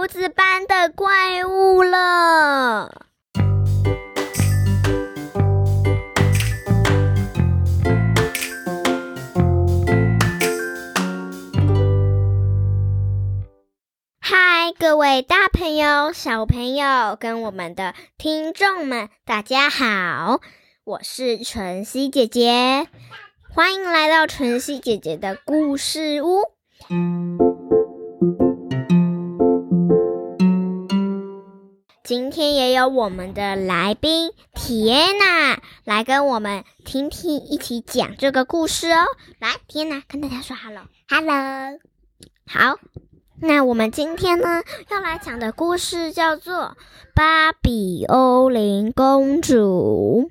猴子般的怪物了。嗨，各位大朋友、小朋友跟我们的听众们，大家好，我是晨曦姐姐，欢迎来到晨曦姐姐的故事屋。今天也有我们的来宾缇娜来跟我们婷婷，一起讲这个故事哦。来，缇娜跟大家说 hello，hello，好。那我们今天呢要来讲的故事叫做《芭比欧琳公主》。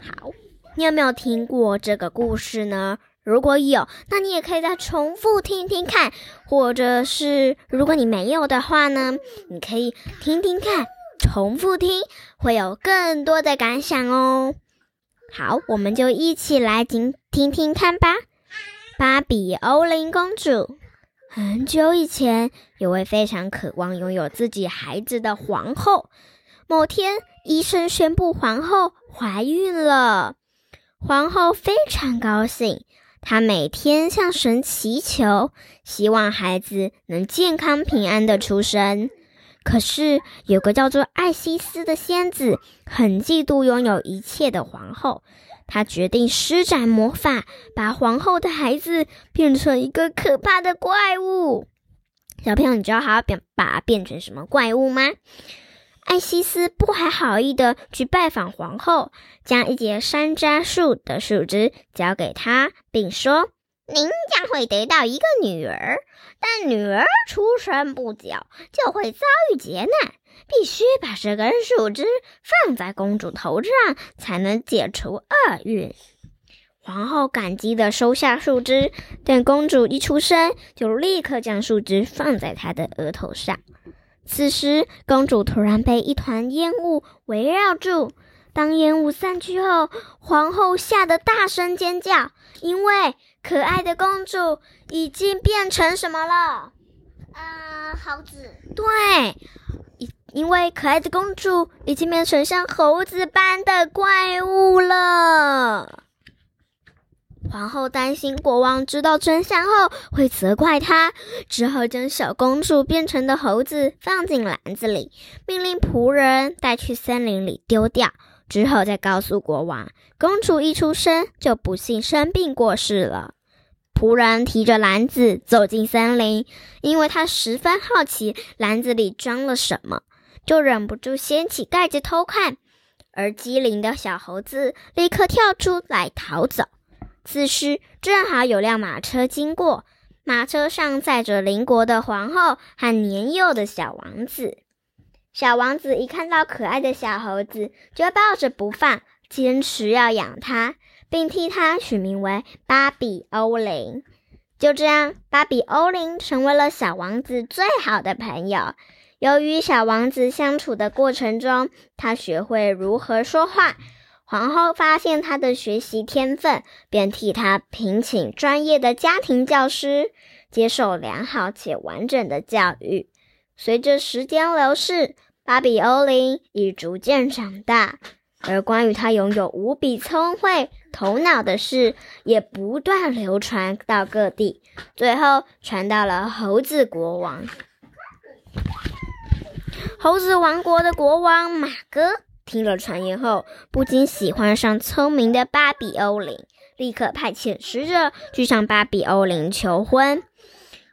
好，你有没有听过这个故事呢？如果有，那你也可以再重复听听看，或者是如果你没有的话呢，你可以听听看，重复听，会有更多的感想哦。好，我们就一起来听听听看吧，《芭比欧琳公主》。很久以前，有位非常渴望拥有自己孩子的皇后。某天，医生宣布皇后怀孕了。皇后非常高兴，她每天向神祈求，希望孩子能健康平安的出生。可是，有个叫做艾西斯的仙子，很嫉妒拥有一切的皇后。他决定施展魔法，把皇后的孩子变成一个可怕的怪物。小朋友，你知道他要变把它变成什么怪物吗？艾西斯不怀好意地去拜访皇后，将一节山楂树的树枝交给她，并说：“您将会得到一个女儿，但女儿出生不久就会遭遇劫难。”必须把这根树枝放在公主头上，才能解除厄运。皇后感激地收下树枝，但公主一出生就立刻将树枝放在她的额头上。此时，公主突然被一团烟雾围绕住。当烟雾散去后，皇后吓得大声尖叫，因为可爱的公主已经变成什么了？啊，猴子。对。因为可爱的公主已经变成像猴子般的怪物了，皇后担心国王知道真相后会责怪她，只好将小公主变成的猴子放进篮子里，命令仆人带去森林里丢掉。之后再告诉国王，公主一出生就不幸生病过世了。仆人提着篮子走进森林，因为他十分好奇篮子里装了什么。就忍不住掀起盖子偷看，而机灵的小猴子立刻跳出来逃走。此时正好有辆马车经过，马车上载着邻国的皇后和年幼的小王子。小王子一看到可爱的小猴子，就抱着不放，坚持要养它，并替它取名为芭比欧琳。就这样，芭比欧琳成为了小王子最好的朋友。由于小王子相处的过程中，他学会如何说话。皇后发现他的学习天分，便替他聘请专业的家庭教师，接受良好且完整的教育。随着时间流逝，芭比欧琳已逐渐长大，而关于他拥有无比聪慧头脑的事，也不断流传到各地，最后传到了猴子国王。猴子王国的国王马哥听了传言后，不禁喜欢上聪明的芭比欧琳，立刻派遣使者去向芭比欧琳求婚。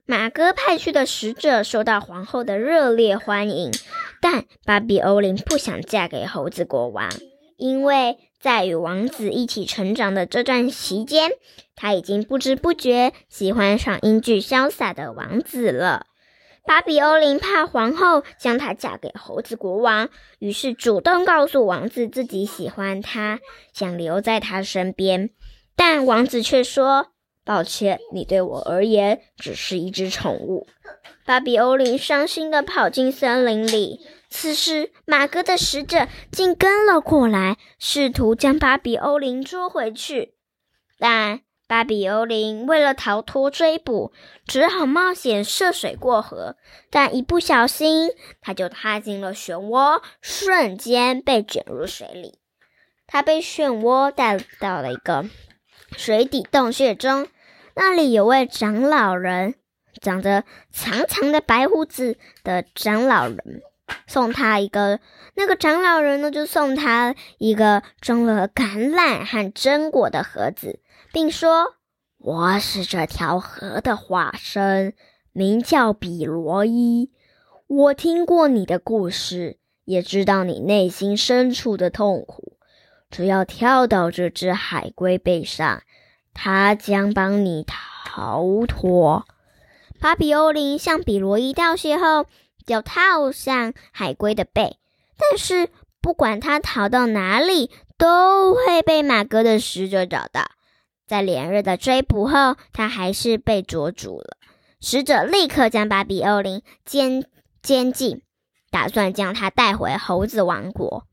马哥派去的使者受到皇后的热烈欢迎，但芭比欧琳不想嫁给猴子国王，因为在与王子一起成长的这段期间，他已经不知不觉喜欢上英俊潇洒的王子了。芭比欧琳怕皇后将她嫁给猴子国王，于是主动告诉王子自己喜欢他，想留在他身边。但王子却说：“抱歉，你对我而言只是一只宠物。”芭比欧琳伤心地跑进森林里。此时，马哥的使者竟跟了过来，试图将芭比欧琳捉回去，但。巴比欧林为了逃脱追捕，只好冒险涉水过河。但一不小心，他就踏进了漩涡，瞬间被卷入水里。他被漩涡带到了一个水底洞穴中，那里有位长老人，长着长长的白胡子的长老人，送他一个。那个长老人呢，就送他一个装了橄榄和榛果的盒子。并说：“我是这条河的化身，名叫比罗伊。我听过你的故事，也知道你内心深处的痛苦。只要跳到这只海龟背上，它将帮你逃脱。”巴比欧林向比罗伊道谢后，就套上海龟的背。但是，不管他逃到哪里，都会被马哥的使者找到。在连日的追捕后，他还是被捉住了。使者立刻将巴比欧林监监禁，打算将他带回猴子王国。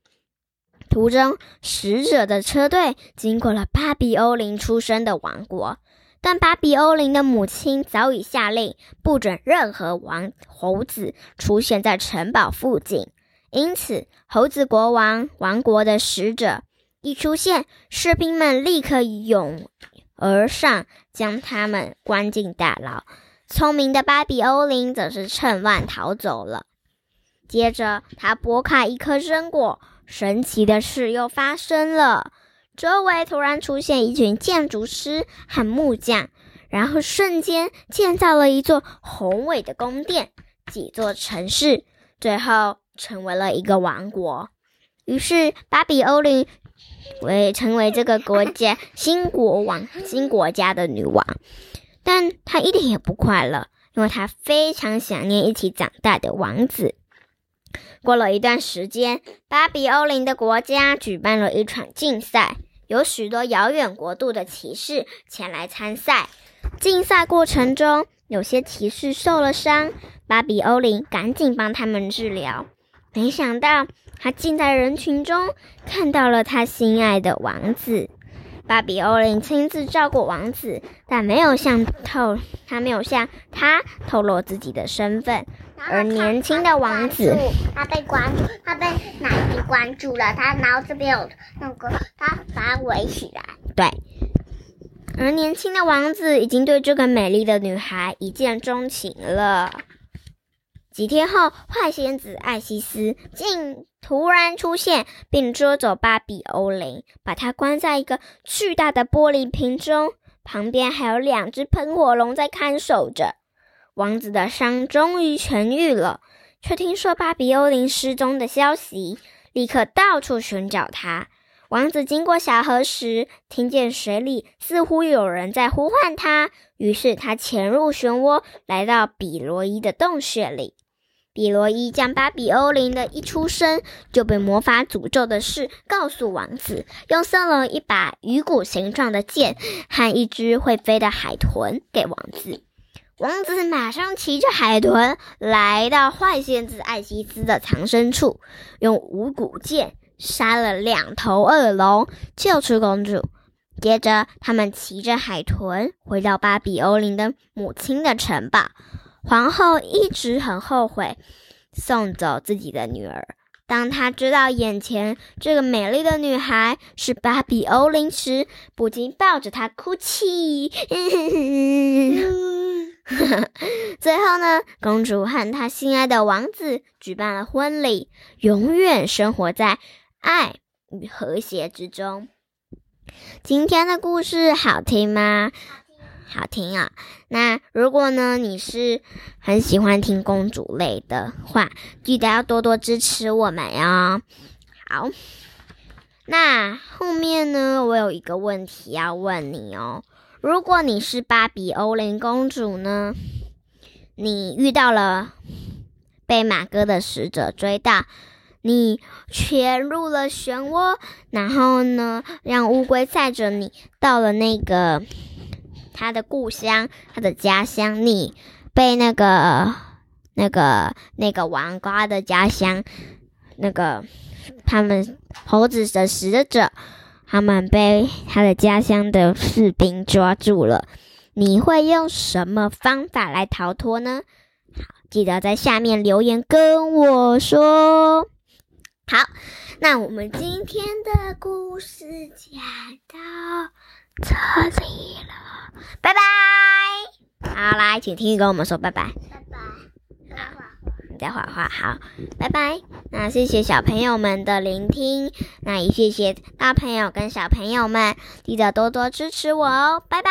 途中，使者的车队经过了巴比欧林出生的王国，但巴比欧林的母亲早已下令，不准任何王猴子出现在城堡附近。因此，猴子国王王国的使者。一出现，士兵们立刻涌而上，将他们关进大牢。聪明的巴比欧林则是趁乱逃走了。接着，他拨开一颗榛果，神奇的事又发生了：周围突然出现一群建筑师和木匠，然后瞬间建造了一座宏伟的宫殿、几座城市，最后成为了一个王国。于是，巴比欧林。为成为这个国家新国王、新国家的女王，但她一点也不快乐，因为她非常想念一起长大的王子。过了一段时间，巴比欧林的国家举办了一场竞赛，有许多遥远国度的骑士前来参赛。竞赛过程中，有些骑士受了伤，巴比欧林赶紧帮他们治疗。没想到。他竟在人群中看到了他心爱的王子。芭比欧琳亲自照顾王子，但没有向透他没有向他透露自己的身份。而年轻的王子，他被关注，他被奶奶关注了。他然后这边有那个，他把他围起来。对。而年轻的王子已经对这个美丽的女孩一见钟情了。几天后，坏仙子艾西斯竟突然出现，并捉走芭比欧林，把他关在一个巨大的玻璃瓶中，旁边还有两只喷火龙在看守着。王子的伤终于痊愈了，却听说芭比欧林失踪的消息，立刻到处寻找他。王子经过小河时，听见水里似乎有人在呼唤他，于是他潜入漩涡，来到比罗伊的洞穴里。比罗伊将巴比欧林的一出生就被魔法诅咒的事告诉王子，用送了一把鱼骨形状的剑和一只会飞的海豚给王子。王子马上骑着海豚来到坏仙子艾西斯的藏身处，用五骨剑杀了两头恶龙，救出公主。接着，他们骑着海豚回到巴比欧林的母亲的城堡。皇后一直很后悔送走自己的女儿。当她知道眼前这个美丽的女孩是芭比欧琳时，不禁抱着她哭泣。最后呢，公主和她心爱的王子举办了婚礼，永远生活在爱与和谐之中。今天的故事好听吗？好听啊！那如果呢，你是很喜欢听公主类的话，记得要多多支持我们哟。好，那后面呢，我有一个问题要问你哦。如果你是芭比欧琳公主呢，你遇到了被马哥的使者追到，你潜入了漩涡，然后呢，让乌龟载着你到了那个。他的故乡，他的家乡，你被那个、那个、那个王瓜的家乡，那个他们猴子的使者他们被他的家乡的士兵抓住了。你会用什么方法来逃脱呢？好，记得在下面留言跟我说。好，那我们今天的故事讲到这里了，拜拜。好，来，请听雨跟我们说拜拜。拜拜。好。你在画画，好，拜拜。那谢谢小朋友们的聆听，那也谢谢大朋友跟小朋友们，记得多多支持我哦，拜拜。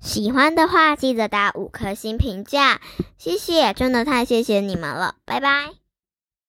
喜欢的话记得打五颗星评价，谢谢，真的太谢谢你们了，拜拜。